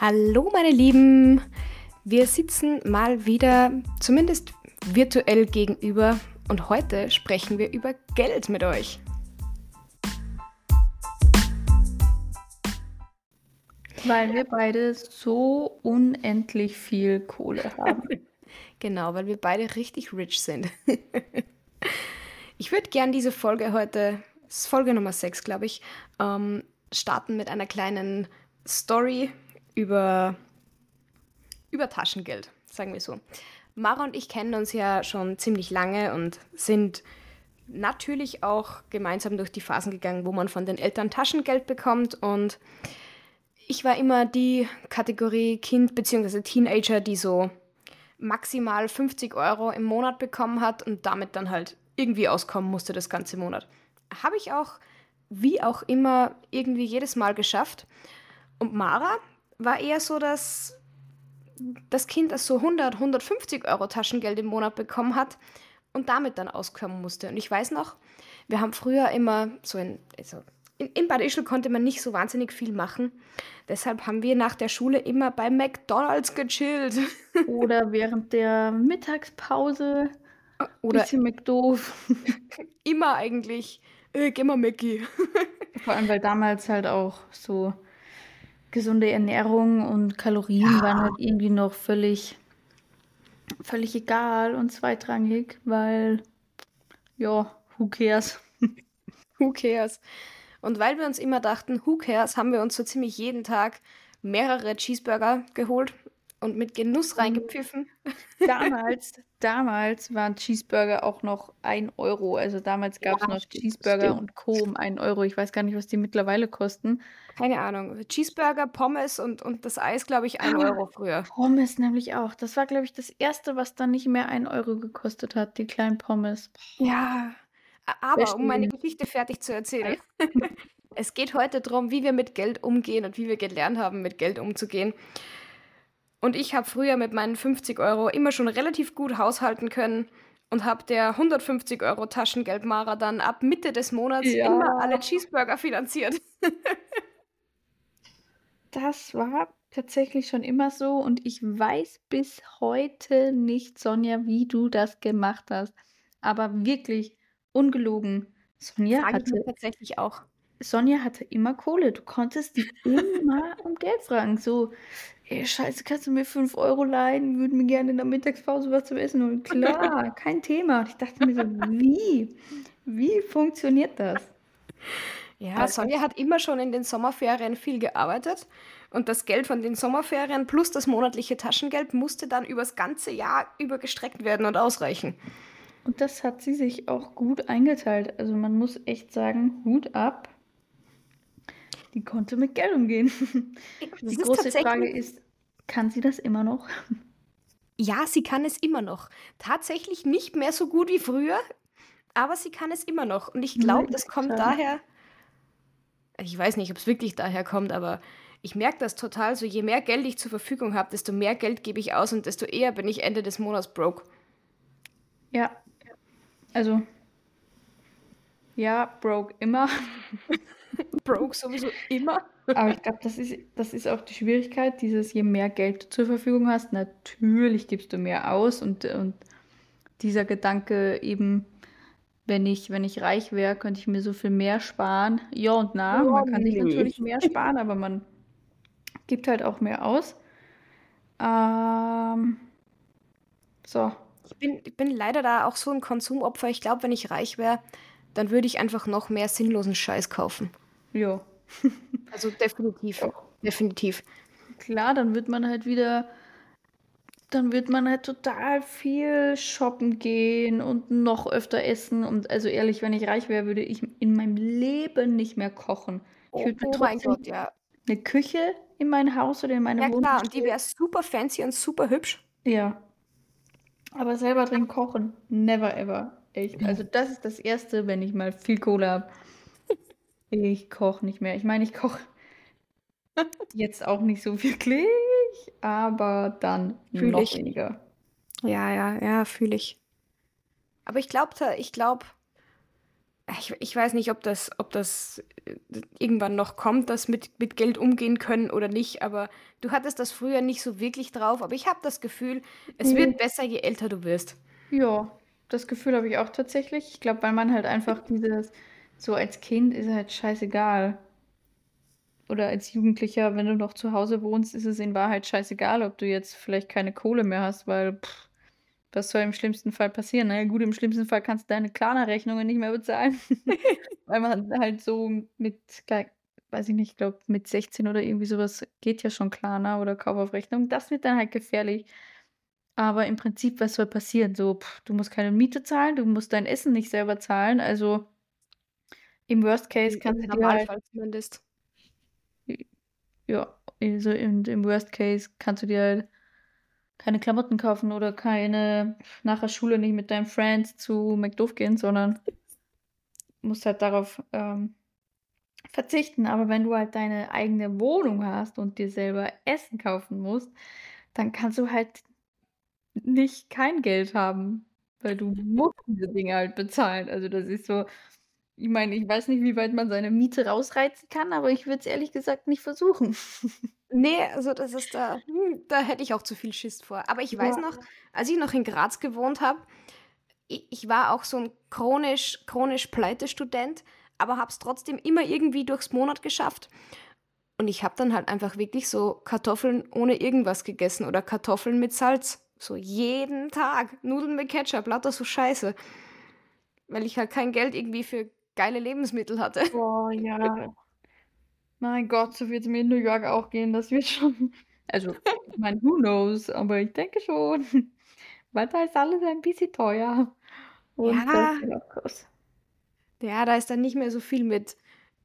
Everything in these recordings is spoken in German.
Hallo meine Lieben, wir sitzen mal wieder zumindest virtuell gegenüber und heute sprechen wir über Geld mit euch. Weil wir beide so unendlich viel Kohle haben. genau, weil wir beide richtig rich sind. ich würde gern diese Folge heute, Folge Nummer 6, glaube ich, ähm, starten mit einer kleinen Story über, über Taschengeld, sagen wir so. Mara und ich kennen uns ja schon ziemlich lange und sind natürlich auch gemeinsam durch die Phasen gegangen, wo man von den Eltern Taschengeld bekommt. Und ich war immer die Kategorie Kind bzw. Teenager, die so maximal 50 Euro im Monat bekommen hat und damit dann halt irgendwie auskommen musste das ganze Monat. Habe ich auch, wie auch immer, irgendwie jedes Mal geschafft. Und Mara war eher so, dass das Kind das so 100, 150 Euro Taschengeld im Monat bekommen hat und damit dann auskommen musste. Und ich weiß noch, wir haben früher immer so in, also in, in Bad Ischl konnte man nicht so wahnsinnig viel machen. Deshalb haben wir nach der Schule immer bei McDonalds gechillt. Oder während der Mittagspause. Oder bisschen McDoof. immer eigentlich. Äh, geh mal Mackie. Vor allem, weil damals halt auch so gesunde Ernährung und Kalorien ja. waren halt irgendwie noch völlig, völlig egal und zweitrangig, weil, ja, who cares? who cares? Und weil wir uns immer dachten, who cares, haben wir uns so ziemlich jeden Tag mehrere Cheeseburger geholt und mit Genuss mhm. reingepfiffen. Damals, damals waren Cheeseburger auch noch ein Euro. Also damals gab es ja, noch stimmt, Cheeseburger stimmt. und Co. um einen Euro. Ich weiß gar nicht, was die mittlerweile kosten. Keine Ahnung. Cheeseburger, Pommes und, und das Eis, glaube ich, ein ah, Euro früher. Pommes nämlich auch. Das war, glaube ich, das erste, was dann nicht mehr ein Euro gekostet hat, die kleinen Pommes. Ja. Aber um meine Geschichte fertig zu erzählen. es geht heute darum, wie wir mit Geld umgehen und wie wir gelernt haben, mit Geld umzugehen. Und ich habe früher mit meinen 50 Euro immer schon relativ gut haushalten können und habe der 150 Euro Taschengeldmarer dann ab Mitte des Monats ja. immer alle Cheeseburger finanziert. das war tatsächlich schon immer so und ich weiß bis heute nicht, Sonja, wie du das gemacht hast. Aber wirklich ungelogen. Sonja Frage hatte tatsächlich auch. Sonja hatte immer Kohle. Du konntest die immer um Geld fragen. So, ey, scheiße, kannst du mir 5 Euro leihen? Würden mir gerne in der Mittagspause was zum Essen und klar, kein Thema. Und ich dachte mir so, wie? Wie funktioniert das? Ja, also, Sonja hat immer schon in den Sommerferien viel gearbeitet und das Geld von den Sommerferien plus das monatliche Taschengeld musste dann übers ganze Jahr übergestreckt werden und ausreichen. Und das hat sie sich auch gut eingeteilt. Also man muss echt sagen, Hut ab die konnte mit Geld umgehen. Die große Frage ist, kann sie das immer noch? Ja, sie kann es immer noch. Tatsächlich nicht mehr so gut wie früher, aber sie kann es immer noch. Und ich glaube, das kommt daher. Ich weiß nicht, ob es wirklich daher kommt, aber ich merke das total. So, je mehr Geld ich zur Verfügung habe, desto mehr Geld gebe ich aus und desto eher bin ich Ende des Monats broke. Ja, also ja, broke immer. broke sowieso immer. Aber ich glaube, das ist, das ist auch die Schwierigkeit, dieses, je mehr Geld du zur Verfügung hast, natürlich gibst du mehr aus und, und dieser Gedanke eben, wenn ich, wenn ich reich wäre, könnte ich mir so viel mehr sparen. Ja und na, oh, man kann nee. sich natürlich mehr sparen, aber man gibt halt auch mehr aus. Ähm, so. Ich bin, ich bin leider da auch so ein Konsumopfer. Ich glaube, wenn ich reich wäre, dann würde ich einfach noch mehr sinnlosen Scheiß kaufen. Ja. Also definitiv. Definitiv. Klar, dann wird man halt wieder, dann wird man halt total viel shoppen gehen und noch öfter essen. Und also ehrlich, wenn ich reich wäre, würde ich in meinem Leben nicht mehr kochen. Ich würde oh, oh mein Gott, ja. Eine Küche in mein Haus oder in meine ja, Wohnung. Ja klar, und die wäre super fancy und super hübsch. Ja. Aber selber drin kochen, never ever. Echt. Also das ist das Erste, wenn ich mal viel Kohle habe. Ich koche nicht mehr. Ich meine, ich koche jetzt auch nicht so wirklich, aber dann fühl noch ich. weniger. Ja, ja, ja, fühle ich. Aber ich glaube, ich glaube, ich, ich weiß nicht, ob das, ob das äh, irgendwann noch kommt, das mit, mit Geld umgehen können oder nicht, aber du hattest das früher nicht so wirklich drauf, aber ich habe das Gefühl, es wird Mhm. besser, je älter du wirst. Ja, das Gefühl habe ich auch tatsächlich. Ich glaube, weil man halt einfach dieses, so als Kind ist halt scheißegal. Oder als Jugendlicher, wenn du noch zu Hause wohnst, ist es in Wahrheit scheißegal, ob du jetzt vielleicht keine Kohle mehr hast, weil pff, was soll im schlimmsten Fall passieren? Na ja, gut, im schlimmsten Fall kannst du deine Klarna-Rechnungen nicht mehr bezahlen. Weil man halt so mit, weiß ich nicht, ich glaube mit 16 oder irgendwie sowas geht ja schon Klarna oder Kauf auf Rechnung. Das wird dann halt gefährlich. Aber im Prinzip, was soll passieren? So, pff, du musst keine Miete zahlen, du musst dein Essen nicht selber zahlen. Also im Worst Case kannst du dir halt, zumindest. ja, also im, im Worst Case kannst du dir halt keine Klamotten kaufen oder keine nach der Schule nicht mit deinen Friends zu McDoof gehen, sondern musst halt darauf ähm, verzichten. Aber wenn du halt deine eigene Wohnung hast und dir selber Essen kaufen musst, dann kannst du halt nicht kein Geld haben, weil du musst diese Dinge halt bezahlen. Also das ist so, ich meine, ich weiß nicht, wie weit man seine Miete rausreizen kann, aber ich würde es ehrlich gesagt nicht versuchen. Nee, also das ist da, hm, da hätte ich auch zu viel Schiss vor. Aber ich weiß Ja. noch, als ich noch in Graz gewohnt habe, ich, ich war auch so ein chronisch, chronisch Pleite-Student, aber habe es trotzdem immer irgendwie durchs Monat geschafft. Und ich habe dann halt einfach wirklich so Kartoffeln ohne irgendwas gegessen oder Kartoffeln mit Salz. So jeden Tag. Nudeln mit Ketchup, lauter so Scheiße. Weil ich halt kein Geld irgendwie für geile Lebensmittel hatte. Boah, ja. Mein Gott, so wird es mir in New York auch gehen. Das wird schon. Also, ich meine, who knows, aber ich denke schon. Weil da ist alles ein bisschen teuer. Und Ja. Ja, da ist dann nicht mehr so viel mit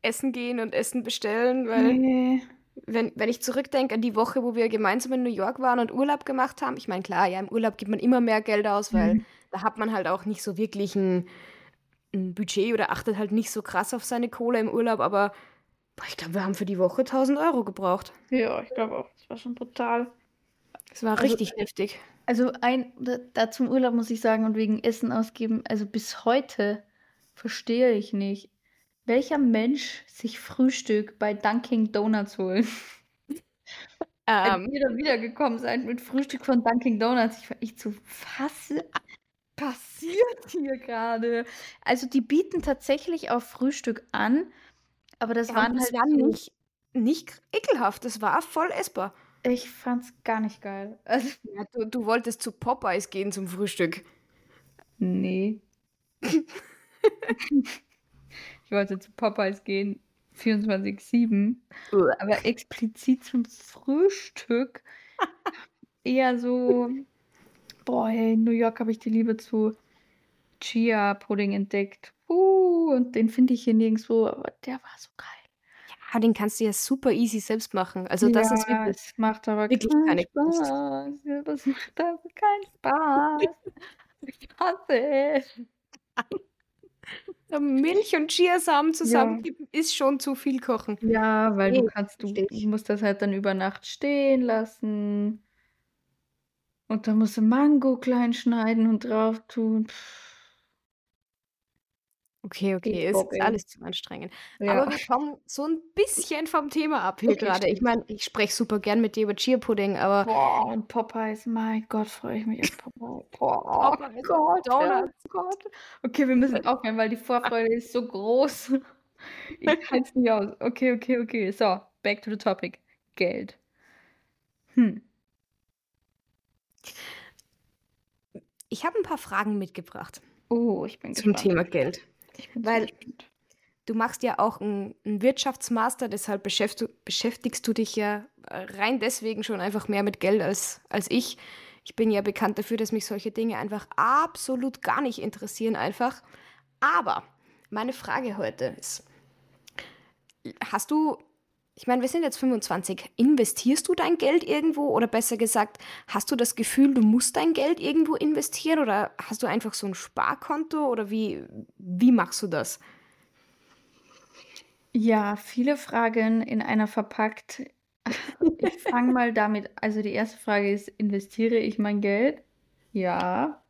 Essen gehen und Essen bestellen, weil Nee. wenn, wenn ich zurückdenke an die Woche, wo wir gemeinsam in New York waren und Urlaub gemacht haben, ich meine, klar, ja, im Urlaub gibt man immer mehr Geld aus, weil Mhm. da hat man halt auch nicht so wirklich ein, ein Budget oder achtet halt nicht so krass auf seine Kohle im Urlaub, aber boah, ich glaube, wir haben für die Woche 1000 Euro gebraucht. Ja, ich glaube auch. Das war schon brutal. Das war Also- richtig heftig. Also ein, da, zum Urlaub muss ich sagen und wegen Essen ausgeben, also bis heute verstehe ich nicht, welcher Mensch sich Frühstück bei Dunkin' Donuts holt. Als Ähm, ihr da wiedergekommen seid mit Frühstück von Dunkin' Donuts, ich echt so, was passiert hier gerade? Also die bieten tatsächlich auch Frühstück an, aber das ja, waren das halt war nicht, nicht ekelhaft, das war voll essbar. ich fand's gar nicht geil. Also, Ja, du, du wolltest zu Popeyes gehen zum Frühstück. nee. Ich wollte zu Popeyes gehen, 24-7. Aber explizit zum Frühstück eher so, boah, hey, in New York habe ich die Liebe zu Chia-Pudding entdeckt. Uh, und den finde ich hier nirgendwo, aber der war so geil. Ja, den kannst du ja super easy selbst machen. Also das ist ja, wirklich. es macht aber wirklich keinen keine Kunst. Spaß. Ja, das macht aber keinen Spaß. Ich hasse es. Milch und Chiasamen zusammenkippen ist schon zu viel kochen. Ja, weil du Nee, kannst, du, ich. musst das halt dann über Nacht stehen lassen. Und dann musst du Mango klein schneiden und drauf tun. Okay, okay, ist ey. alles zu anstrengend. Ja. Aber wir kommen so ein bisschen vom Thema ab hier Okay, gerade. Ich meine, ich spreche super gern mit dir über Chia-Pudding, aber Boah, und Popeyes, mein Gott, freue ich mich auf Popeyes. Boah, Popeyes, Gott, ja, Donuts. Gott. Okay, wir müssen aufhören, weil die Vorfreude ist so groß. Ich halte es nicht aus. Okay, okay, okay. So, back to the topic. Geld. Hm. Ich habe ein paar Fragen mitgebracht Oh, ich bin zum gespannt. Thema Geld. Weil- gespannt. Du machst ja auch einen Wirtschaftsmaster, deshalb beschäftigst du dich ja äh, rein deswegen schon einfach mehr mit Geld als, als ich. Ich bin ja bekannt dafür, dass mich solche Dinge einfach absolut gar nicht interessieren, einfach. Aber meine Frage heute ist, hast du, ich meine, wir sind jetzt 25, investierst du dein Geld irgendwo oder besser gesagt, hast du das Gefühl, du musst dein Geld irgendwo investieren oder hast du einfach so ein Sparkonto oder wie, wie machst du das? Ja, viele Fragen in einer verpackt. Ich fange mal damit, also die erste Frage ist, investiere ich mein Geld? Ja.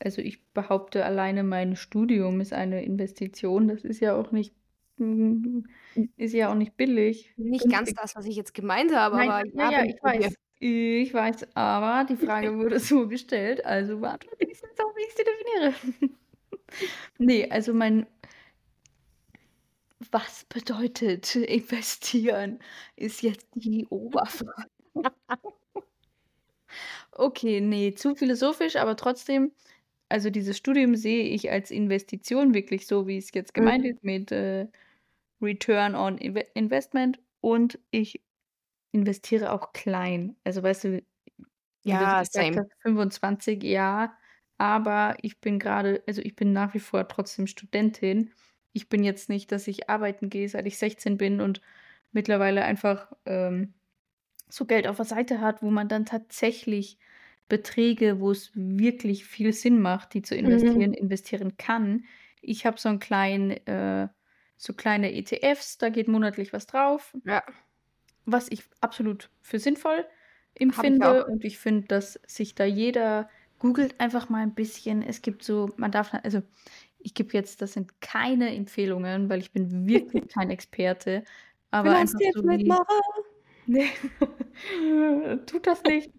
also ich behaupte alleine mein Studium ist eine Investition. Das ist ja auch nicht, ist ja auch nicht billig. Nicht ganz das, was ich jetzt gemeint habe, Nein, aber ja, ja, ich weiß. Ich weiß, aber die Frage wurde so gestellt, also beantworte ich jetzt auch, wie ich sie definiere. Nee, also mein was bedeutet investieren, ist jetzt die Oberfrage. Okay, ne, zu philosophisch, aber trotzdem also dieses Studium sehe ich als Investition wirklich so, wie es jetzt gemeint Mhm. ist mit, äh, Return on Inve Investment und ich investiere auch klein. Also, weißt du, Ja, same. hast, 25, ja, aber ich bin grade also, ich bin nach wie vor trotzdem Studentin. Ich bin jetzt nicht, dass ich arbeiten gehe, seit ich 16 bin und mittlerweile einfach, ähm, so Geld auf der Seite hat, wo man dann tatsächlich Beträge, wo es wirklich viel Sinn macht, die zu Mhm. investieren, investieren kann. Ich habe so 'n kleinen äh, so kleine ETFs, da geht monatlich was drauf, Ja. was ich absolut für sinnvoll Habe ich empfinde und ich finde, dass sich da jeder googelt einfach mal 'n bisschen. Es gibt so man darf also, ich gebe jetzt das sind keine Empfehlungen, weil ich bin wirklich kein Experte, aber einfach Finanztipps so mit wie Mara. ne, tut das nicht.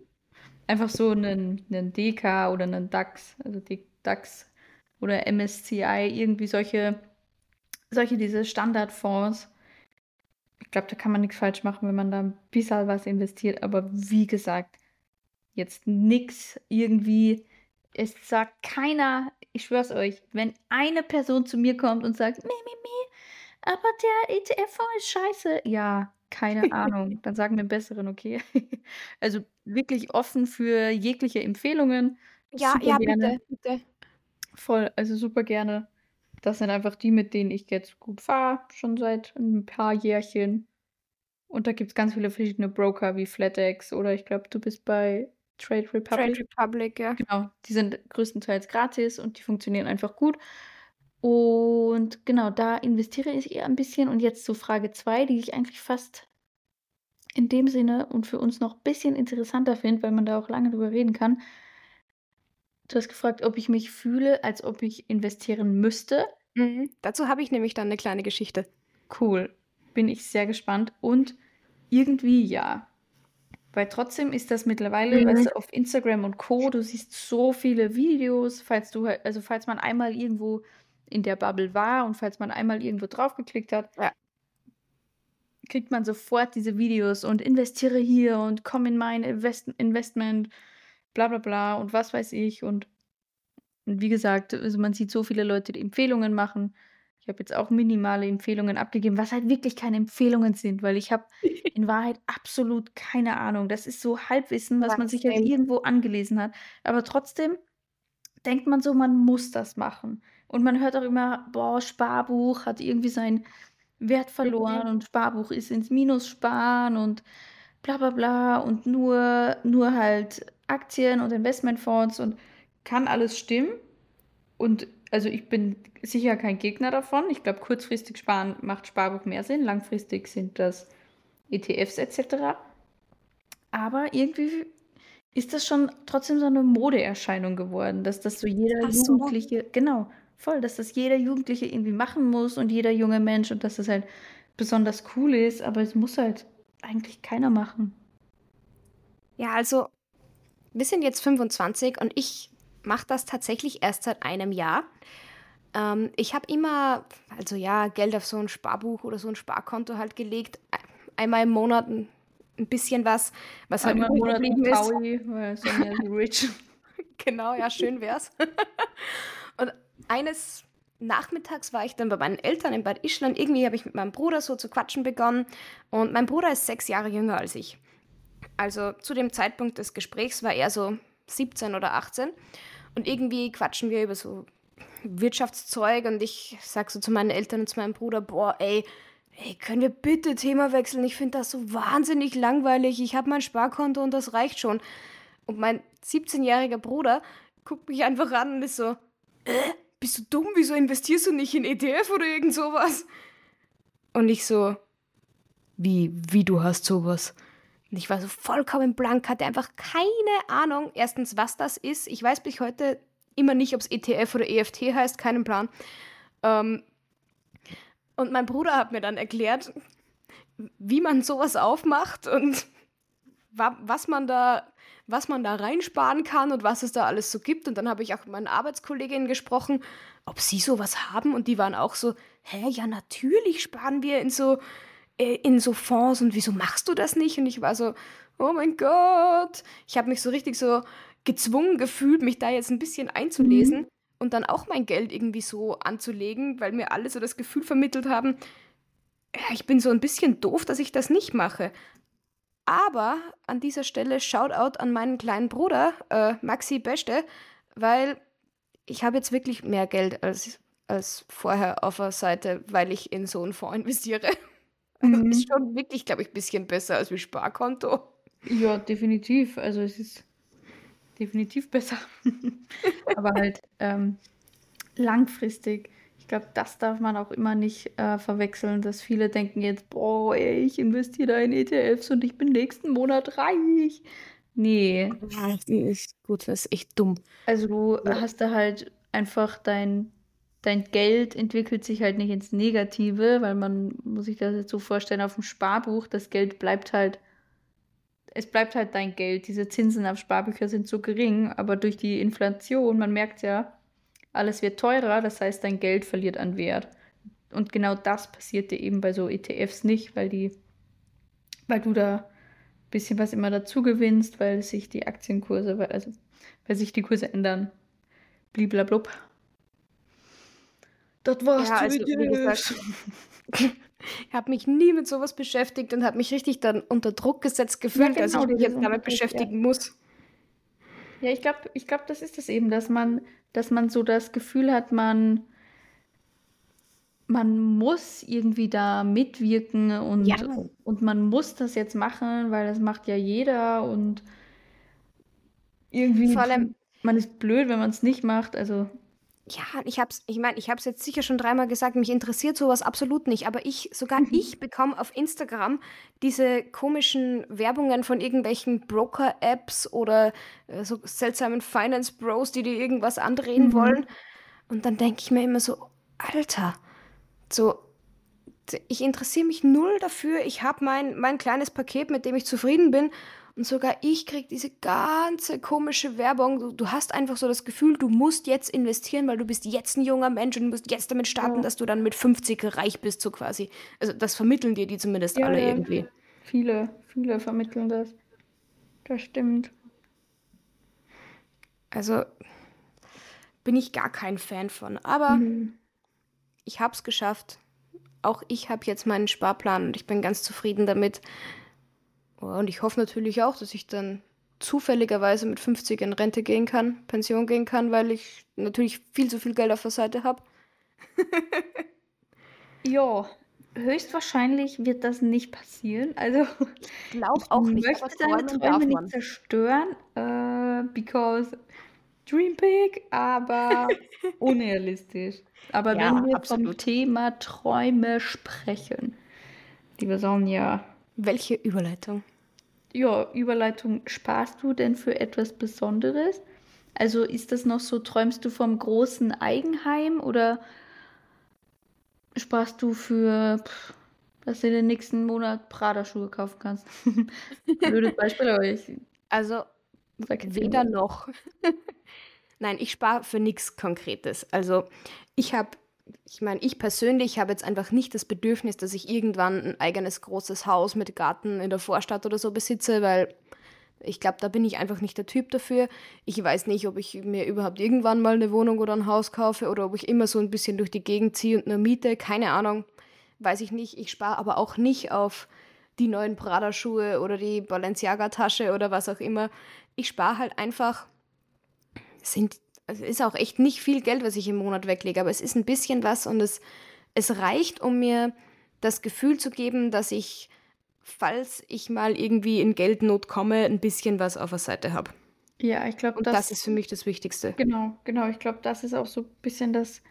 Einfach so 'nen 'nen DK oder 'nen DAX, also DAX oder MSCI, irgendwie solche solche diese Standardfonds. Ich glaube, da kann man nix falsch machen, wenn man da 'n bisschen was investiert, aber wie gesagt, jetzt nix irgendwie es sagt keiner ich schwöre es euch, wenn eine Person zu mir kommt und sagt: „Mi, mi, mi, aber der ETF-Fonds ist scheiße.“ Ja, keine Ahnung, dann sag mir 'n besseren, okay? Also, wirklich offen für jegliche Empfehlungen, Ja, super ja, gerne. bitte, bitte. Voll, also super gerne. Das sind einfach die, mit denen ich jetzt gut fahre, schon seit 'n paar Jährchen. Und da gibt's ganz viele verschiedene Broker wie Flatex oder ich glaube, du bist bei Trade Trade Republic. Republic, ja. Genau, die sind größtenteils gratis und die funktionieren einfach gut. Und genau, da investiere ich eher 'n bisschen. Und jetzt zu Frage 2, die ich eigentlich fast in dem Sinne und für uns noch bisschen interessanter finde, weil man da auch lange drüber reden kann. Du hast gefragt, ob ich mich fühle, als ob ich investieren müsste. Mhm. Dazu habe ich nämlich dann 'ne kleine Geschichte. Cool, bin ich sehr gespannt und irgendwie ja. Weil trotzdem ist das mittlerweile, weißt Mhm. du, auf Instagram und Co. Du siehst so viele Videos, falls du also, falls man einmal irgendwo in der Bubble war und falls man einmal irgendwo drauf geklickt hat Ja. kriegt man sofort diese Videos und investiere hier und komm in mein Invest Investment, bla bla bla und was weiß ich und und wie gesagt, also, man sieht so viele Leute, die Empfehlungen machen. Ich habe jetzt auch minimale Empfehlungen abgegeben, was halt wirklich keine Empfehlungen sind, weil ich habe in Wahrheit absolut keine Ahnung. Das ist so Halbwissen, was Ja, man sich halt same. irgendwo angelesen hat. Aber trotzdem denkt man so, man muss das machen. Und man hört auch immer: „Boah, Sparbuch hat irgendwie seinen Wert Mhm. verloren und Sparbuch ist ins Minus sparen und bla bla bla und nur nur halt Aktien und Investmentfonds“ und kann alles stimmen. Und also, ich bin sicher kein Gegner davon. Ich glaube, kurzfristig sparen macht Sparbuch mehr Sinn, langfristig sind das ETFs et cetera. Aber irgendwie ist das schon trotzdem so 'ne Modeerscheinung geworden, dass das so jeder so. Jugendliche genau, voll, dass das jeder Jugendliche irgendwie machen muss und jeder junge Mensch und dass das halt besonders cool ist, aber es muss halt eigentlich keiner machen. Ja, also, wir sind jetzt 25 und ich mache das tatsächlich erst seit einem Jahr. Ähm, ich habe immer also, ja, Geld auf so 'n Sparbuch oder so 'n Sparkonto halt gelegt, ei einmal im Monat 'n 'n bisschen was, was halt Einmal im Monat ist. Paui, weil ist rich. Genau, ja, schön wär's. Und eines Nachmittags war ich dann bei meinen Eltern in Bad Ischl. Irgendwie habe ich mit meinem Bruder so zu quatschen begonnen und mein Bruder ist 6 Jahre jünger als ich. Also, zu dem Zeitpunkt des Gesprächs war er so 17 oder 18 und irgendwie quatschen wir über so Wirtschaftszeug und ich sage so zu meinen Eltern und zu meinem Bruder: „Boah, ey ey, können wir bitte Thema wechseln? Ich finde das so wahnsinnig langweilig. Ich habe mein Sparkonto und das reicht schon.“ Und mein siebzehnjähriger Bruder guckt mich einfach an und ist so: „Äh, bist du dumm? Wieso investierst du nicht in ETF oder irgend so was?“ Und ich so: „Wie wie du hast so was?“ Und ich war so vollkommen blank, hatte einfach keine Ahnung, 1., was das ist. Ich weiß bis heute immer nicht, ob es ETF oder EFT heißt, keinen Plan. Ähm, und mein Bruder hat mir dann erklärt, wie man sowas aufmacht und wa was man da was man da reinsparen kann und was es da alles so gibt. Und dann habe ich auch mit meinen Arbeitskolleginnen gesprochen, ob sie sowas haben. Und die waren auch so, hä, ja, natürlich sparen wir in so, in so Fonds und wieso machst du das nicht? Und ich war so, oh mein Gott. Ich habe mich so richtig so gezwungen gefühlt, mich da jetzt ein bisschen einzulesen mhm. und dann auch mein Geld irgendwie so anzulegen, weil mir alle so das Gefühl vermittelt haben, ja, ich bin so ein bisschen doof, dass ich das nicht mache. Aber an dieser Stelle Shoutout an meinen kleinen Bruder, äh, Maxi Beste, weil ich habe jetzt wirklich mehr Geld als, als vorher auf der Seite, weil ich in so einen Fonds investiere. Mhm. ist schon wirklich, glaube ich, ein bisschen besser als wie Sparkonto. Ja, definitiv. Also es ist definitiv besser. Aber halt ähm, langfristig ich glaube, das darf man auch immer nicht äh, verwechseln, dass viele denken jetzt, boah, ey, ich investiere da in ETFs und ich bin nächsten Monat reich. Nee. Ja, ist gut, das ist echt dumm. Also du ja. hast da halt einfach dein, dein Geld entwickelt sich halt nicht ins Negative, weil man muss sich das jetzt so vorstellen, auf dem Sparbuch, das Geld bleibt halt, es bleibt halt dein Geld. Diese Zinsen auf Sparbücher sind so gering, aber durch die Inflation, man merkt ja, alles wird teurer, das heißt, dein Geld verliert an Wert. Und genau das passiert dir eben bei so ETFs nicht, weil die, weil du da ein bisschen was immer dazu gewinnst, weil sich die Aktienkurse, weil, also weil sich die Kurse ändern. Bliblablub. Das war's ja, also, gesagt, Ich habe mich nie mit sowas beschäftigt und habe mich richtig dann unter Druck gesetzt gefühlt, ja, genau, dass ich mich jetzt damit beschäftigen ja. muss. Ja, ich glaube, ich glaub, das ist es eben, dass man dass man so das Gefühl hat, man, man muss irgendwie da mitwirken und, ja. und man muss das jetzt machen, weil das macht ja jeder und irgendwie Vor allem, man ist blöd, wenn man es nicht macht. Also ja, ich hab's, ich meine, ich habe es jetzt sicher schon dreimal gesagt, mich interessiert sowas absolut nicht, aber ich, sogar mhm. ich bekomme auf Instagram diese komischen Werbungen von irgendwelchen Broker-Apps oder äh, so seltsamen Finance-Bros, die dir irgendwas andrehen mhm. wollen. Und dann denke ich mir immer so, Alter, so, ich interessiere mich null dafür, ich habe mein, mein kleines Paket, mit dem ich zufrieden bin und sogar ich kriege diese ganze komische Werbung. Du, du, hast einfach so das Gefühl, du musst jetzt investieren, weil du bist jetzt ein junger Mensch und du musst jetzt damit starten, ja. dass du dann mit 50 reich bist, so quasi. Also das vermitteln dir die zumindest ja, alle irgendwie. Viele, viele vermitteln das. Das stimmt. Also bin ich gar kein Fan von. Aber mhm. ich habe es geschafft. Auch ich habe jetzt meinen Sparplan und ich bin ganz zufrieden damit. Und ich hoffe natürlich auch, dass ich dann zufälligerweise mit 50 in Rente gehen kann, Pension gehen kann, weil ich natürlich viel zu viel Geld auf der Seite habe. ja, höchstwahrscheinlich wird das nicht passieren. Also ich glaube auch nicht. Ich möchte deine Träume nicht zerstören, äh, because dream big, aber unrealistisch. Aber ja, wenn wir absolut. vom Thema Träume sprechen, liebe Sonja, welche Überleitung? Ja, Überleitung. Sparst du denn für etwas Besonderes? Also ist das noch so, träumst du vom großen Eigenheim oder sparst du für, dass du in den nächsten Monat Prada-Schuhe kaufen kannst? Blödes Beispiel, aber ich. Also, weder noch. Nein, ich spare für nichts Konkretes. Also, ich habe ich meine, ich persönlich habe jetzt einfach nicht das Bedürfnis, dass ich irgendwann ein eigenes großes Haus mit Garten in der Vorstadt oder so besitze, weil ich glaube, da bin ich einfach nicht der Typ dafür. Ich weiß nicht, ob ich mir überhaupt irgendwann mal eine Wohnung oder ein Haus kaufe oder ob ich immer so ein bisschen durch die Gegend ziehe und nur miete. Keine Ahnung. Weiß ich nicht. Ich spare aber auch nicht auf die neuen Prada-Schuhe oder die Balenciaga-Tasche oder was auch immer. Ich spare halt einfach, sind es ist auch echt nicht viel Geld, was ich im Monat weglege, aber es ist ein bisschen was und es, es reicht, um mir das Gefühl zu geben, dass ich, falls ich mal irgendwie in Geldnot komme, ein bisschen was auf der Seite habe. Ja, ich glaube, das, das ist für mich das Wichtigste. Genau, genau. Ich glaube, das ist auch so ein bisschen das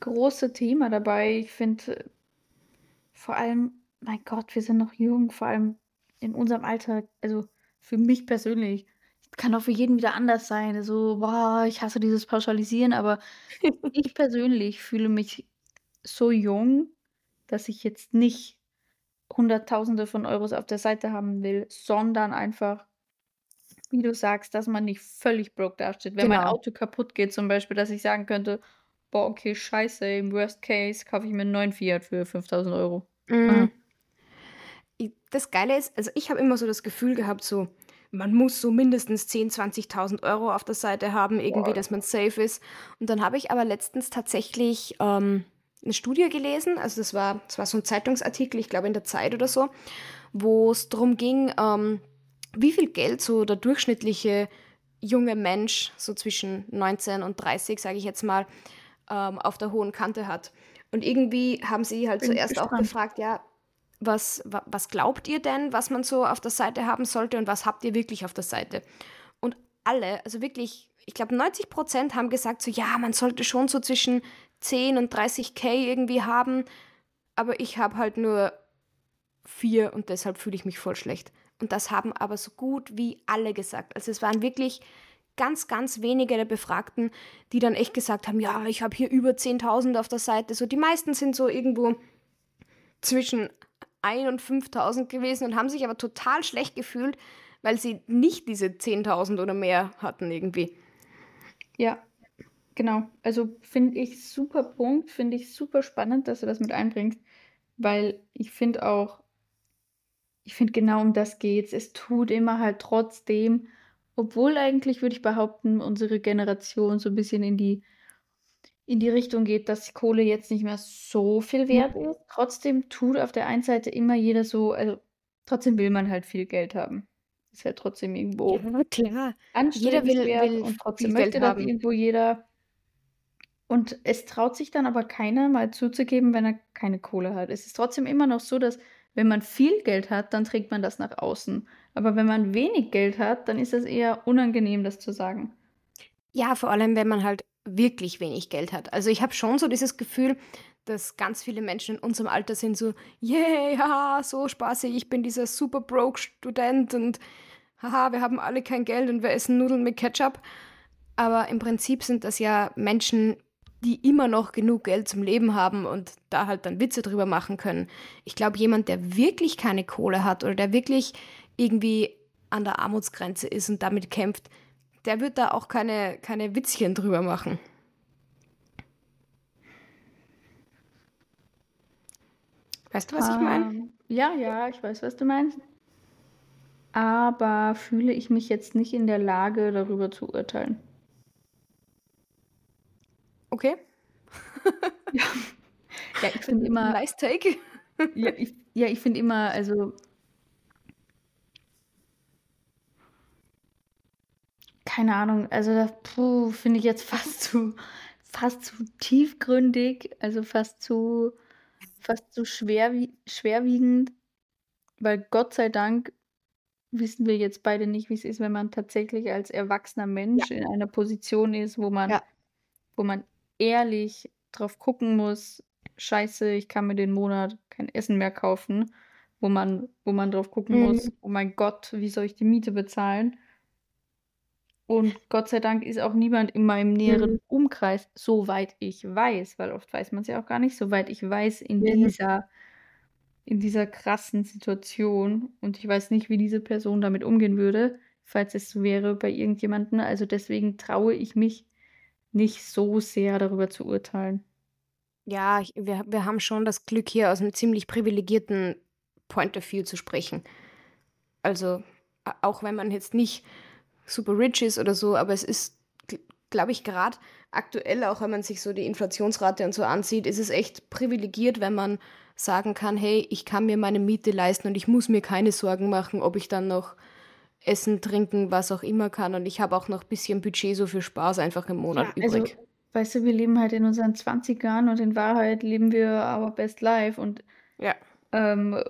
große Thema dabei. Ich finde vor allem, mein Gott, wir sind noch jung, vor allem in unserem Alter, also für mich persönlich, kann auch für jeden wieder anders sein. So, boah, ich hasse dieses Pauschalisieren, aber ich persönlich fühle mich so jung, dass ich jetzt nicht Hunderttausende von Euros auf der Seite haben will, sondern einfach, wie du sagst, dass man nicht völlig broke dasteht. Wenn mein Genau. Auto kaputt geht zum Beispiel, dass ich sagen könnte, boah, okay, scheiße, im Worst Case kaufe ich mir einen neuen Fiat für 5000 Euro. I- Das Geile ist, also ich habe immer so das Gefühl gehabt, so, man muss so mindestens 10.000, 20.000 Euro auf der Seite haben, irgendwie, Boah. dass man safe ist. Und dann habe ich aber letztens tatsächlich ähm, eine Studie gelesen, also das war, das war so ein Zeitungsartikel, ich glaube in der Zeit oder so, wo es darum ging, ähm, wie viel Geld so der durchschnittliche junge Mensch, so zwischen 19 und 30, sage ich jetzt mal, ähm, auf der hohen Kante hat. Und irgendwie haben sie halt Bin zuerst auch gespannt. gefragt, ja, was, wa, was glaubt ihr denn, was man so auf der Seite haben sollte und was habt ihr wirklich auf der Seite? Und alle, also wirklich, ich glaube 90 Prozent haben gesagt, so ja, man sollte schon so zwischen 10 und 30k irgendwie haben, aber ich habe halt nur vier und deshalb fühle ich mich voll schlecht. Und das haben aber so gut wie alle gesagt. Also es waren wirklich ganz, ganz wenige der Befragten, die dann echt gesagt haben, ja, ich habe hier über 10.000 auf der Seite. So die meisten sind so irgendwo zwischen 1 und 5.000 gewesen und haben sich aber total schlecht gefühlt, weil sie nicht diese 10.000 oder mehr hatten irgendwie. Ja, genau. Also finde ich super Punkt, finde ich super spannend, dass du das mit einbringst, weil ich finde auch, ich finde genau um das geht's. Es tut immer halt trotzdem, obwohl eigentlich würde ich behaupten, unsere Generation so ein bisschen in die in die Richtung geht, dass die Kohle jetzt nicht mehr so viel wert ist. Trotzdem tut auf der einen Seite immer jeder so, also trotzdem will man halt viel Geld haben. Ist halt trotzdem irgendwo Ja, klar. Jeder will, will und trotzdem viel möchte Geld das haben. irgendwo jeder. Und es traut sich dann aber keiner mal zuzugeben, wenn er keine Kohle hat. Es ist trotzdem immer noch so, dass wenn man viel Geld hat, dann trägt man das nach außen. Aber wenn man wenig Geld hat, dann ist es eher unangenehm, das zu sagen. Ja, vor allem, wenn man halt wirklich wenig Geld hat. Also ich habe schon so dieses Gefühl, dass ganz viele Menschen in unserem Alter sind so, yeah, haha, so spaßig, ich bin dieser super broke Student und haha, wir haben alle kein Geld und wir essen Nudeln mit Ketchup. Aber im Prinzip sind das ja Menschen, die immer noch genug Geld zum Leben haben und da halt dann Witze drüber machen können. Ich glaube, jemand, der wirklich keine Kohle hat oder der wirklich irgendwie an der Armutsgrenze ist und damit kämpft, der wird da auch keine, keine Witzchen drüber machen. Weißt du, was ich meine? Ähm, ja, ja, ich weiß, was du meinst. Aber fühle ich mich jetzt nicht in der Lage, darüber zu urteilen. Okay. Ja, ja ich finde immer, Nice take. ja, ich, ja, ich finde immer, also keine Ahnung, also das finde ich jetzt fast zu, fast zu tiefgründig, also fast zu, fast zu schwerwie schwerwiegend, weil Gott sei Dank wissen wir jetzt beide nicht, wie es ist, wenn man tatsächlich als erwachsener Mensch in einer Position ist, wo man, Ja. wo man ehrlich drauf gucken muss, scheiße, ich kann mir den Monat kein Essen mehr kaufen, wo man, wo man drauf gucken Mhm. muss, oh mein Gott, wie soll ich die Miete bezahlen? Und Gott sei Dank ist auch niemand in meinem näheren Mhm. Umkreis, soweit ich weiß, weil oft weiß man es ja auch gar nicht, soweit ich weiß, in Mhm. dieser, in dieser krassen Situation. Und ich weiß nicht, wie diese Person damit umgehen würde, falls es so wäre bei irgendjemandem. Also deswegen traue ich mich nicht so sehr darüber zu urteilen. Ja, ich, wir, wir haben schon das Glück, hier aus einem ziemlich privilegierten Point of View zu sprechen. Also, auch wenn man jetzt nicht super rich ist oder so, aber es ist, glaube ich, gerade aktuell, auch wenn man sich so die Inflationsrate und so ansieht, ist es echt privilegiert, wenn man sagen kann, hey, ich kann mir meine Miete leisten und ich muss mir keine Sorgen machen, ob ich dann noch essen, trinken, was auch immer kann. Und ich habe auch noch ein bisschen Budget so für Spaß einfach im Monat Ja, also, übrig. weißt du, wir leben halt in unseren 20ern und in Wahrheit leben wir our best life und Ja. ähm,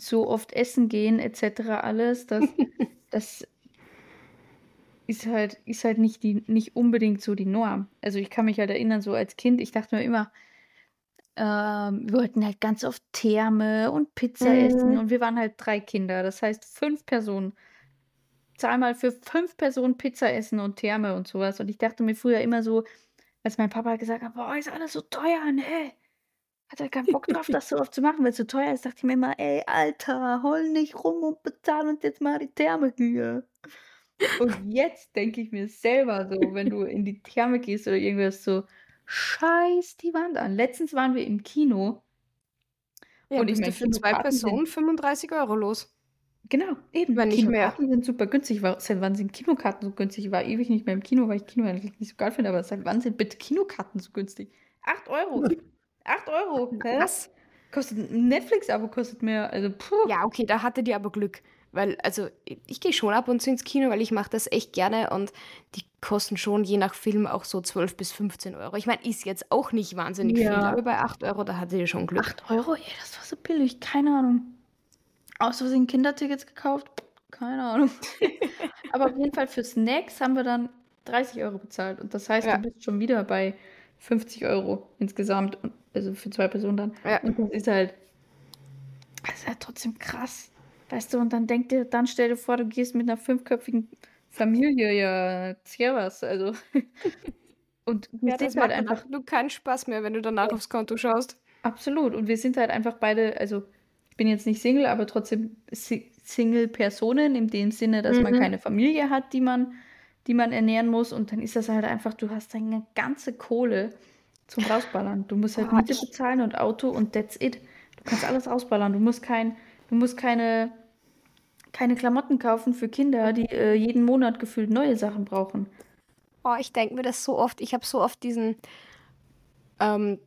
so oft essen gehen etc. alles, das, das ist halt, ist halt nicht, die, nicht unbedingt so die Norm. Also ich kann mich halt erinnern, so als Kind, ich dachte mir immer, ähm, wir wollten halt ganz oft Therme und Pizza essen Mhm. und wir waren halt drei Kinder, das heißt fünf Personen. zahl mal für fünf Personen Pizza essen und Therme und sowas. Und ich dachte mir früher immer so, als mein Papa gesagt hat, boah, ist alles so teuer, ne? Hat er keinen Bock drauf, das so oft zu machen, weil es so teuer ist. Dachte ich mir immer, ey, Alter, hol nicht rum und bezahl uns jetzt mal die Therme hier. Und jetzt denke ich mir selber so, wenn du in die Therme gehst oder irgendwas so, scheiß die Wand an. Letztens waren wir im Kino. Ja, und ich meine, für zwei Personen 35 Euro los. Genau, eben. Wenn nicht mehr. sind super günstig. Seit wann sind Kinokarten so günstig? Ich war ewig nicht mehr im Kino, weil ich Kino eigentlich nicht so geil finde, aber seit wann sind bitte Kinokarten so günstig? 8 Euro. 8 Euro. Was? Kostet ein Netflix-Abo kostet mehr. Also, puh. Ja, okay, da hattet ihr aber Glück. Weil, also, ich gehe schon ab und zu ins Kino, weil ich mache das echt gerne und die kosten schon je nach Film auch so 12 bis 15 Euro. Ich meine, ist jetzt auch nicht wahnsinnig ja. viel, aber bei 8 Euro, da hattet ihr schon Glück. 8 Euro? Ey, das war so billig, keine Ahnung. Außer wir sind Kindertickets gekauft, keine Ahnung. aber auf jeden Fall für Snacks haben wir dann 30 Euro bezahlt und das heißt, ja. du bist schon wieder bei 50 Euro insgesamt, also für zwei Personen dann. Ja. Und das ist halt, das ist halt trotzdem krass. Weißt du, und dann denk dir, dann stell dir vor, du gehst mit einer fünfköpfigen Familie, ja, was, also. und ja, das halt einfach du keinen Spaß mehr, wenn du danach ja. aufs Konto schaust. Absolut. Und wir sind halt einfach beide, also ich bin jetzt nicht Single, aber trotzdem Single-Personen in dem Sinne, dass mhm. man keine Familie hat, die man, die man ernähren muss. Und dann ist das halt einfach, du hast deine ganze Kohle zum Rausballern. Du musst halt oh, Miete bezahlen und Auto und that's it. Du kannst alles rausballern. Du musst kein, du musst keine keine Klamotten kaufen für Kinder, die äh, jeden Monat gefühlt neue Sachen brauchen. Oh, ich denke mir das so oft. Ich habe so oft diesen. Ähm,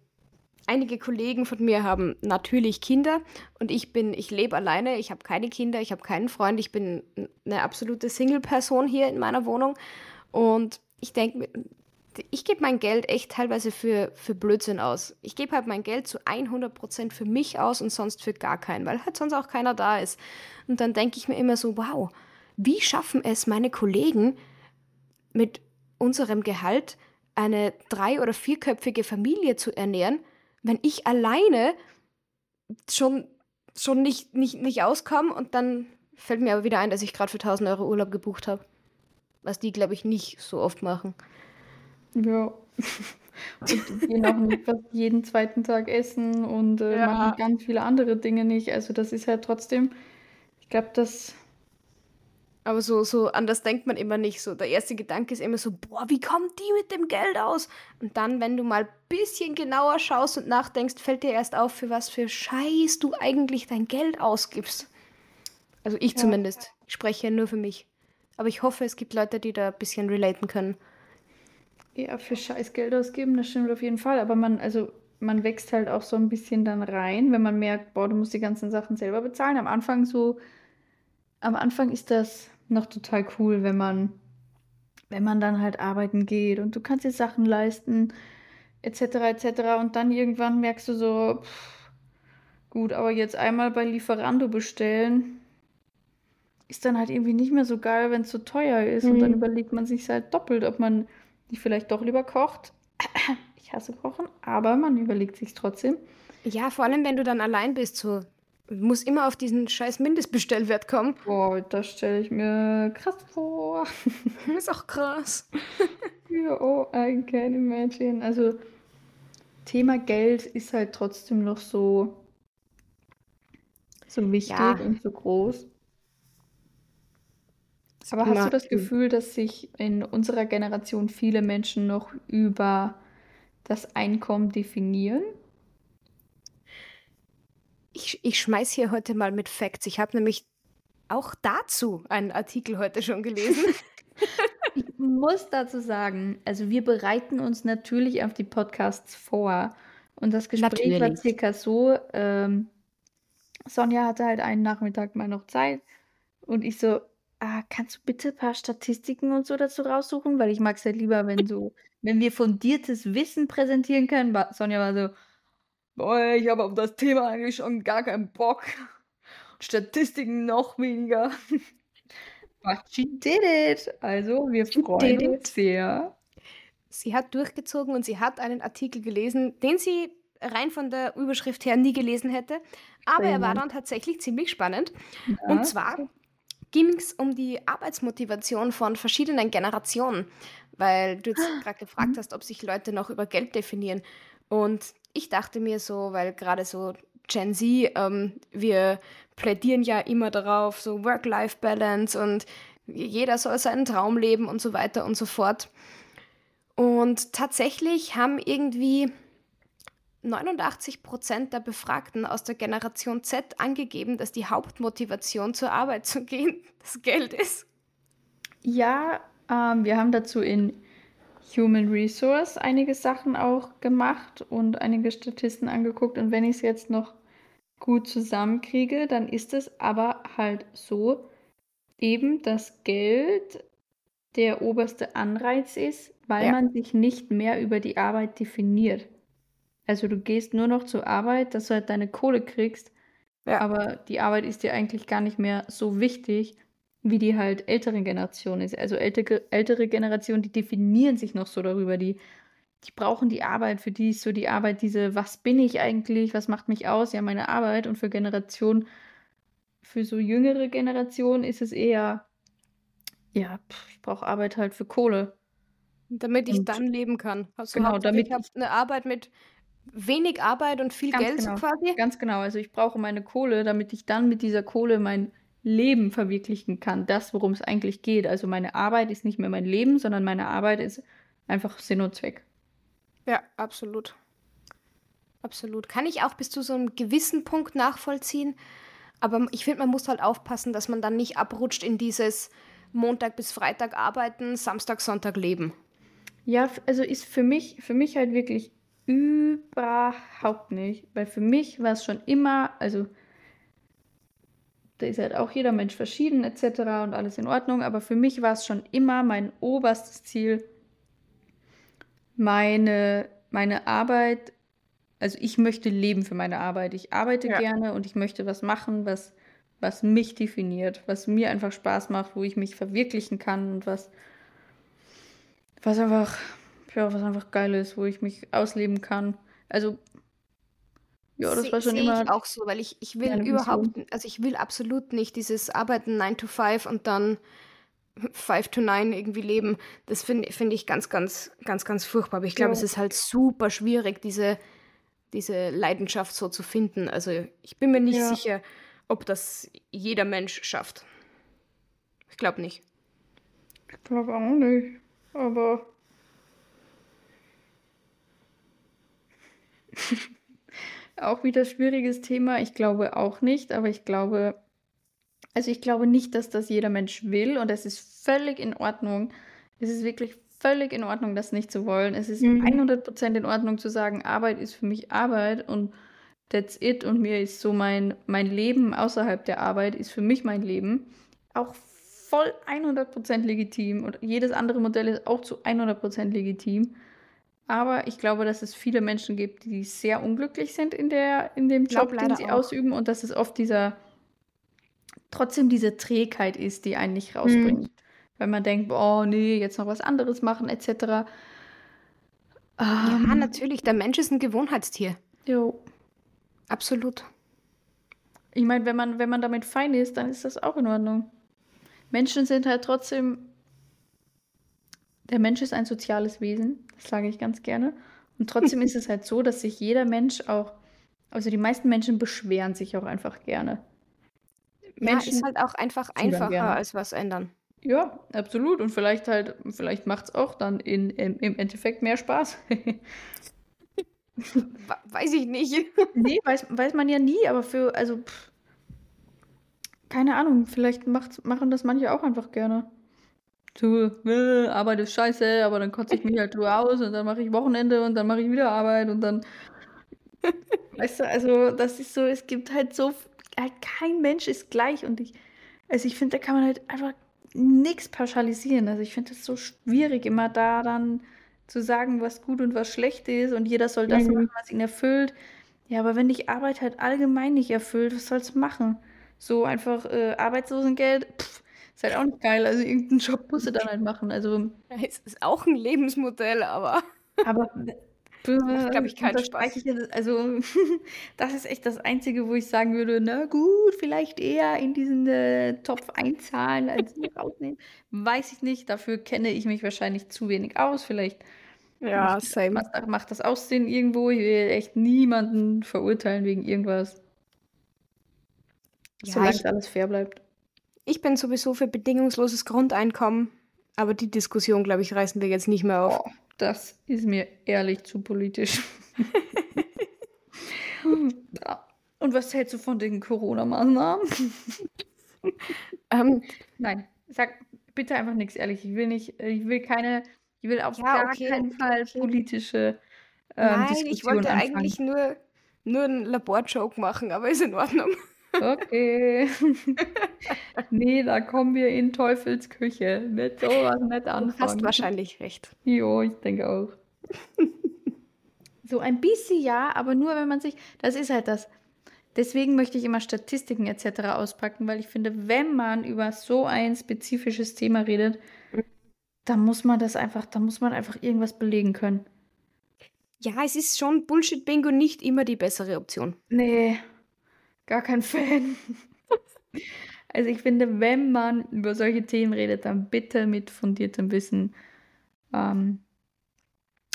einige Kollegen von mir haben natürlich Kinder und ich bin, ich lebe alleine, ich habe keine Kinder, ich habe keinen Freund, ich bin eine absolute Single-Person hier in meiner Wohnung und ich denke mir, ich gebe mein Geld echt teilweise für, für Blödsinn aus. Ich gebe halt mein Geld zu 100% für mich aus und sonst für gar keinen, weil halt sonst auch keiner da ist. Und dann denke ich mir immer so, wow, wie schaffen es meine Kollegen mit unserem Gehalt eine drei- oder vierköpfige Familie zu ernähren, wenn ich alleine schon, schon nicht, nicht, nicht auskomme und dann fällt mir aber wieder ein, dass ich gerade für 1000 Euro Urlaub gebucht habe. Was die, glaube ich, nicht so oft machen. Ja. Und die gehen auch nicht fast jeden zweiten Tag essen und äh, Ja. machen ganz viele andere Dinge nicht. Also das ist halt trotzdem, ich glaube, das, Aber so, so anders denkt man immer nicht. So, der erste Gedanke ist immer so, boah, wie kommt die mit dem Geld aus? Und dann, wenn du mal ein bisschen genauer schaust und nachdenkst, fällt dir erst auf, für was für Scheiß du eigentlich dein Geld ausgibst. Also ich ja. zumindest. Ich spreche ja nur für mich. Aber ich hoffe, es gibt Leute, die da ein bisschen relaten können. Ja, für scheiß Geld ausgeben, das stimmt auf jeden Fall. Aber man, also man wächst halt auch so ein bisschen dann rein, wenn man merkt, boah, du musst die ganzen Sachen selber bezahlen. Am Anfang so, am Anfang ist das noch total cool, wenn man, wenn man dann halt arbeiten geht und du kannst dir Sachen leisten, etc., etc. Und dann irgendwann merkst du so, pff, gut, aber jetzt einmal bei Lieferando bestellen, ist dann halt irgendwie nicht mehr so geil, wenn es so teuer ist. Mhm. Und dann mhm. überlegt man sich halt doppelt, ob man die vielleicht doch lieber kocht. Ich hasse Kochen, aber man überlegt sich trotzdem. Ja, vor allem, wenn du dann allein bist, so muss immer auf diesen scheiß Mindestbestellwert kommen. Boah, das stelle ich mir krass vor. ist auch krass. ja, oh, I can imagine. Also, Thema Geld ist halt trotzdem noch so, so wichtig ja. und so groß. Aber hast du das Gefühl, dass sich in unserer Generation viele Menschen noch über das Einkommen definieren? Ich, ich schmeiß hier heute mal mit Facts. Ich habe nämlich auch dazu einen Artikel heute schon gelesen. ich muss dazu sagen, also wir bereiten uns natürlich auf die Podcasts vor. Und das Gespräch natürlich. war circa so, ähm, Sonja hatte halt einen Nachmittag mal noch Zeit und ich so, ah, kannst du bitte ein paar Statistiken und so dazu raussuchen? Weil ich mag es halt lieber, wenn so, wenn wir fundiertes Wissen präsentieren können. Sonja war so, boah, ich habe auf das Thema eigentlich schon gar keinen Bock. Statistiken noch weniger. But she did it. Also, wir freuen uns sehr. Sie hat durchgezogen und sie hat einen Artikel gelesen, den sie rein von der Überschrift her nie gelesen hätte. Aber er war dann tatsächlich ziemlich spannend. Ja. Und zwar ging es um die Arbeitsmotivation von verschiedenen Generationen, weil du jetzt gerade gefragt Mhm. hast, ob sich Leute noch über Geld definieren. Und ich dachte mir so, weil gerade so Gen Z, ähm, wir plädieren ja immer darauf, so Work-Life-Balance und jeder soll seinen Traum leben und so weiter und so fort. Und tatsächlich haben irgendwie 89 Prozent der Befragten aus der Generation Z angegeben, dass die Hauptmotivation zur Arbeit zu gehen das Geld ist. Ja, ähm, wir haben dazu in Human Resource einige Sachen auch gemacht und einige Statisten angeguckt. Und wenn ich es jetzt noch gut zusammenkriege, dann ist es aber halt so, eben, dass Geld der oberste Anreiz ist, weil Ja. man sich nicht mehr über die Arbeit definiert. Also du gehst nur noch zur Arbeit, dass du halt deine Kohle kriegst, Ja. aber die Arbeit ist dir eigentlich gar nicht mehr so wichtig, wie die halt ältere Generation ist. Also ältere, ältere Generation, die definieren sich noch so darüber, die, die brauchen die Arbeit, für die ist so die Arbeit diese, was bin ich eigentlich, was macht mich aus? Ja, meine Arbeit. Und für Generation, für so jüngere Generationen ist es eher, ja, pff, ich brauche Arbeit halt für Kohle. Damit ich Und- dann leben kann. Also Genau, damit ich habe eine Arbeit mit wenig Arbeit und viel Ganz Geld so genau. quasi. Ganz genau. Also ich brauche meine Kohle, damit ich dann mit dieser Kohle mein Leben verwirklichen kann. Das, worum es eigentlich geht. Also meine Arbeit ist nicht mehr mein Leben, sondern meine Arbeit ist einfach Sinn und Zweck. Ja, absolut. Absolut. Kann ich auch bis zu so einem gewissen Punkt nachvollziehen. Aber ich finde, man muss halt aufpassen, dass man dann nicht abrutscht in dieses Montag bis Freitag arbeiten, Samstag, Sonntag leben. Ja, also ist für mich, für mich halt wirklich überhaupt nicht. Weil für mich war es schon immer, also da ist halt auch jeder Mensch verschieden etc. und alles in Ordnung, aber für mich war es schon immer mein oberstes Ziel, meine, meine Arbeit, also ich möchte leben für meine Arbeit. Ich arbeite Ja. gerne und ich möchte was machen, was, was mich definiert, was mir einfach Spaß macht, wo ich mich verwirklichen kann und was, was einfach, ja, was einfach geil ist, wo ich mich ausleben kann. Also, ja, das Se- war schon immer ich auch so, weil ich, ich will überhaupt, Vision. also ich will absolut nicht dieses Arbeiten 9 to 5 und dann 5 to 9 irgendwie leben. Das finde finde ich ganz, ganz, ganz, ganz furchtbar. Aber ich glaube, Ja. es ist halt super schwierig, diese, diese Leidenschaft so zu finden. Also ich bin mir nicht Ja. sicher, ob das jeder Mensch schafft. Ich glaube nicht. Ich glaube auch nicht, aber auch wieder schwieriges Thema. Ich glaube auch nicht, aber ich glaube, also ich glaube nicht, dass das jeder Mensch will und es ist völlig in Ordnung. Es ist wirklich völlig in Ordnung, das nicht zu wollen. Es ist Mhm. 100% in Ordnung zu sagen, Arbeit ist für mich Arbeit und that's it und mir ist so mein, mein Leben außerhalb der Arbeit ist für mich mein Leben. Auch voll 100% legitim und jedes andere Modell ist auch zu 100% legitim. Aber ich glaube, dass es viele Menschen gibt, die sehr unglücklich sind in der, in dem Job, den sie auch. ausüben und dass es oft dieser, trotzdem diese Trägheit ist, die einen nicht rausbringt. Wenn man denkt, oh nee, jetzt noch was anderes machen, etc. Ja, Ähm, natürlich. Der Mensch ist ein Gewohnheitstier. jo. Absolut. Ich meine, wenn man, wenn man damit fein ist, dann ist das auch in Ordnung. Menschen sind halt trotzdem. Der Mensch ist ein soziales Wesen, das sage ich ganz gerne. Und trotzdem ist es halt so, dass sich jeder Mensch auch, also die meisten Menschen beschweren sich auch einfach gerne. Ja, Menschen ist halt auch einfach einfacher als was ändern. Ja, absolut. Und vielleicht halt, vielleicht macht es auch dann in, im, im Endeffekt mehr Spaß. Weiß ich nicht. nee, weiß, weiß man ja nie, aber für, also, pff, keine Ahnung, vielleicht macht, machen das manche auch einfach gerne. So, äh, Arbeit ist scheiße, aber dann kotze ich mich halt drüber aus und dann mache ich Wochenende und dann mache ich wieder Arbeit und dann, weißt du, also das ist so, es gibt halt so, halt kein Mensch ist gleich und ich, also ich finde, da kann man halt einfach nichts pauschalisieren. Also ich finde es so schwierig, immer da dann zu sagen, was gut und was schlecht ist und jeder soll das Mhm. machen, was ihn erfüllt. Ja, aber wenn dich Arbeit halt allgemein nicht erfüllt, was sollst du machen? So einfach äh, Arbeitslosengeld, pff, ist halt auch nicht geil. Also irgendeinen Job musst du dann halt machen. Also, Es ist auch ein Lebensmodell, aber aber Macht, glaube ich, da Spaß. ich also das ist echt das Einzige, wo ich sagen würde, na gut, vielleicht eher in diesen äh, Topf einzahlen, als rausnehmen. Weiß ich nicht, dafür kenne ich mich wahrscheinlich zu wenig aus. Vielleicht Ja, macht, same. macht, macht das Aussehen irgendwo. Ich will echt niemanden verurteilen wegen irgendwas, Ja, solange ich, es alles fair bleibt. Ich bin sowieso für bedingungsloses Grundeinkommen, aber die Diskussion, glaube ich, reißen wir jetzt nicht mehr auf. Oh, das ist mir ehrlich zu politisch. Und was hältst du von den Corona-Maßnahmen? Ähm, Nein, sag bitte einfach nichts, ehrlich. Ich will nicht, ich will keine, ich will auf ja, gar okay, keinen Fall politische ähm, Nein, ich Diskussion wollte anfangen. eigentlich nur, nur einen Laborjoke machen, aber ist in Ordnung. Okay. Nee, da kommen wir in Teufels Küche. Mit sowas nicht Du hast anfangen. wahrscheinlich recht. Jo, ich denke auch. So ein bisschen ja, aber nur wenn man sich, das ist halt das. Deswegen möchte ich immer Statistiken etc. auspacken, weil ich finde, wenn man über so ein spezifisches Thema redet, dann muss man das einfach, da muss man einfach irgendwas belegen können. Ja, es ist schon Bullshit-Bingo nicht immer die bessere Option. Nee, gar kein Fan. Also ich finde, wenn man über solche Themen redet, dann bitte mit fundiertem Wissen. Ähm,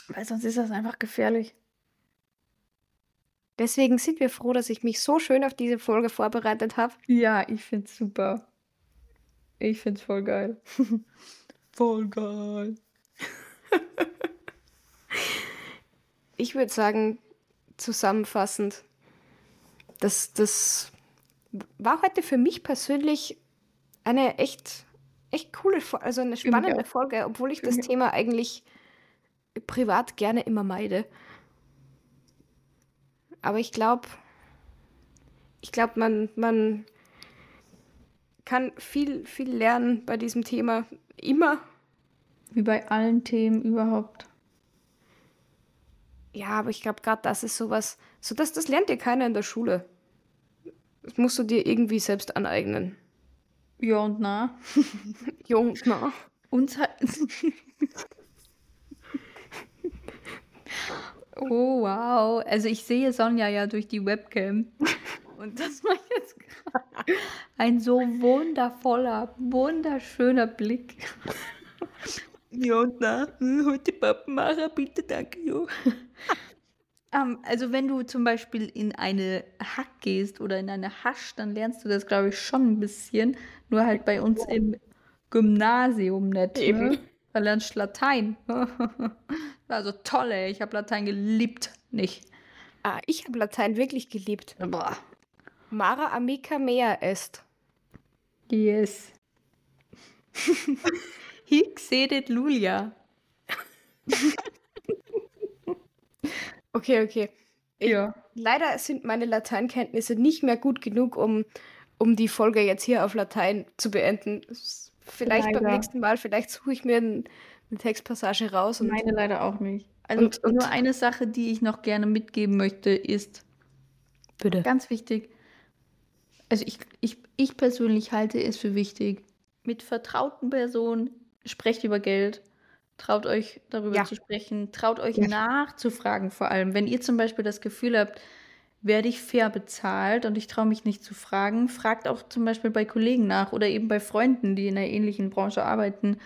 weil sonst ist das einfach gefährlich. Deswegen sind wir froh, dass ich mich so schön auf diese Folge vorbereitet habe. Ja, ich find's super. Ich find's voll geil. voll geil. Ich würde sagen, zusammenfassend, das, das war heute für mich persönlich eine echt, echt coole, also eine spannende auch. Folge, obwohl ich das mich. Thema eigentlich privat gerne immer meide. Aber ich glaube, ich glaube, man, man kann viel, viel lernen bei diesem Thema. Immer. Wie bei allen Themen überhaupt. Ja, aber ich glaube, gerade das ist sowas, so das, das lernt dir keiner in der Schule. Das musst du dir irgendwie selbst aneignen. Ja und na. Jung, na. Uns hat. oh, wow. Also ich sehe Sonja ja durch die Webcam. Und das war jetzt gerade ein so wundervoller, wunderschöner Blick. Ja und na, hm, heute Pappenmacher, bitte, danke, jo. Ähm, also wenn du zum Beispiel in eine Hack gehst oder in eine Hasch, dann lernst du das, glaube ich, schon ein bisschen. Nur halt bei uns im Gymnasium nicht. Eben. Ne? Da lernst du Latein. Also toll, ey. Ich habe Latein geliebt. Nicht. Ah, ich habe Latein wirklich geliebt. Boah. Mara amica mea est. Yes. Hic sedet Lulia. Okay, okay. Ich, Ja. leider sind meine Lateinkenntnisse nicht mehr gut genug, um, um die Folge jetzt hier auf Latein zu beenden. Vielleicht beim Leider. nächsten Mal, vielleicht suche ich mir ein, eine Textpassage raus und Meine leider auch nicht. Also Und- und- nur eine Sache, die ich noch gerne mitgeben möchte, ist bitte. ganz wichtig. Also ich, ich, ich persönlich halte es für wichtig. Mit vertrauten Personen sprecht über Geld. Traut euch darüber Ja. zu sprechen. Traut euch Ja. nachzufragen vor allem. Wenn ihr zum Beispiel das Gefühl habt, werde ich fair bezahlt und ich traue mich nicht zu fragen, fragt auch zum Beispiel bei Kollegen nach oder eben bei Freunden, die in einer ähnlichen Branche arbeiten.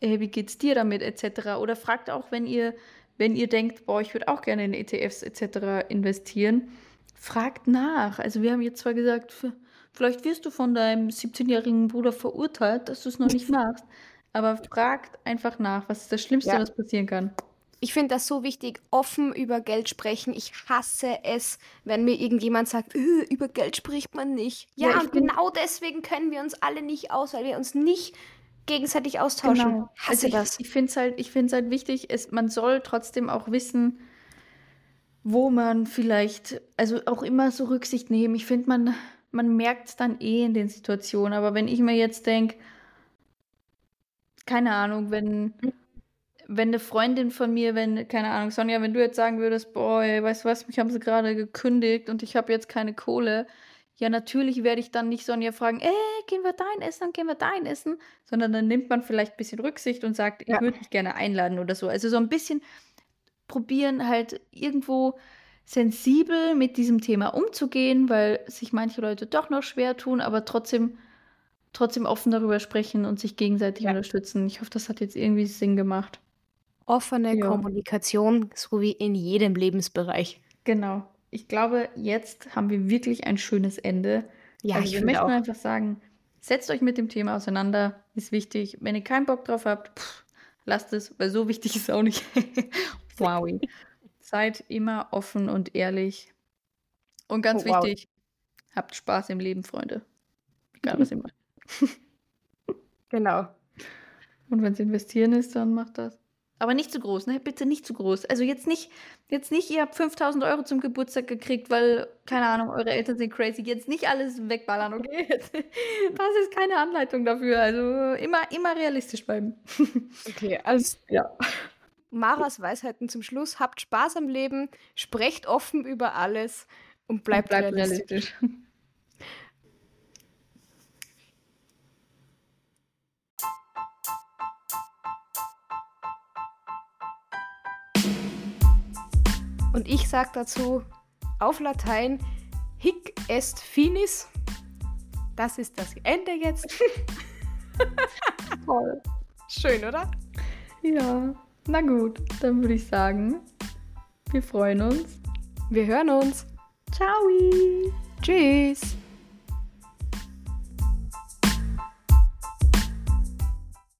Äh, wie geht's dir damit etc. Oder fragt auch, wenn ihr, wenn ihr denkt, boah, ich würde auch gerne in ETFs etc. investieren, fragt nach. Also wir haben jetzt zwar gesagt, vielleicht wirst du von deinem 17-jährigen Bruder verurteilt, dass du es noch nicht machst, aber fragt einfach nach. Was ist das Schlimmste, Ja. was passieren kann? Ich finde das so wichtig, offen über Geld sprechen. Ich hasse es, wenn mir irgendjemand sagt, "Äh, über Geld spricht man nicht. Ja, Ja, und genau deswegen können wir uns alle nicht aus, weil wir uns nicht gegenseitig austauschen. Hasse Also ich, das. ich finde es halt, ich find's halt wichtig, es, man soll trotzdem auch wissen, wo man vielleicht, also auch immer so Rücksicht nehmen. Ich finde, man, man merkt es dann eh in den Situationen. Aber wenn ich mir jetzt denke, keine Ahnung, wenn, wenn eine Freundin von mir, wenn, keine Ahnung, Sonja, wenn du jetzt sagen würdest, boah, ey, weißt du was, mich haben sie gerade gekündigt und ich habe jetzt keine Kohle, ja, natürlich werde ich dann nicht Sonja fragen, ey, gehen wir dein essen, gehen wir dein essen, sondern dann nimmt man vielleicht ein bisschen Rücksicht und sagt, ich Ja. würde dich gerne einladen oder so. Also so ein bisschen probieren halt irgendwo sensibel mit diesem Thema umzugehen, weil sich manche Leute doch noch schwer tun, aber trotzdem, trotzdem offen darüber sprechen und sich gegenseitig Ja. unterstützen. Ich hoffe, das hat jetzt irgendwie Sinn gemacht. Offene Ja. Kommunikation, so wie in jedem Lebensbereich. Genau. Ich glaube, jetzt haben wir wirklich ein schönes Ende. Ja, also ich wir finde möchten auch. einfach sagen, setzt euch mit dem Thema auseinander, ist wichtig. Wenn ihr keinen Bock drauf habt, pff, lasst es, weil so wichtig ist es auch nicht. wow. Seid immer offen und ehrlich. Und ganz Oh, wow. wichtig, habt Spaß im Leben, Freunde. Egal was ihr macht. Genau. Und wenn es investieren ist, dann macht das. Aber nicht zu groß, ne? Bitte nicht zu groß. Also jetzt nicht, jetzt nicht, ihr habt 5000 Euro zum Geburtstag gekriegt, weil, keine Ahnung, eure Eltern sind crazy. Jetzt nicht alles wegballern, okay? Jetzt, das ist keine Anleitung dafür. Also immer, immer realistisch bleiben. Okay, also Ja. Maras Weisheiten zum Schluss. Habt Spaß am Leben, sprecht offen über alles und bleibt, Bleibt realistisch. realistisch. Und ich sage dazu auf Latein hic est finis. Das ist das Ende jetzt. Toll. Schön, oder? Ja. Na gut, dann würde ich sagen, wir freuen uns. Wir hören uns. Ciao. Tschüss.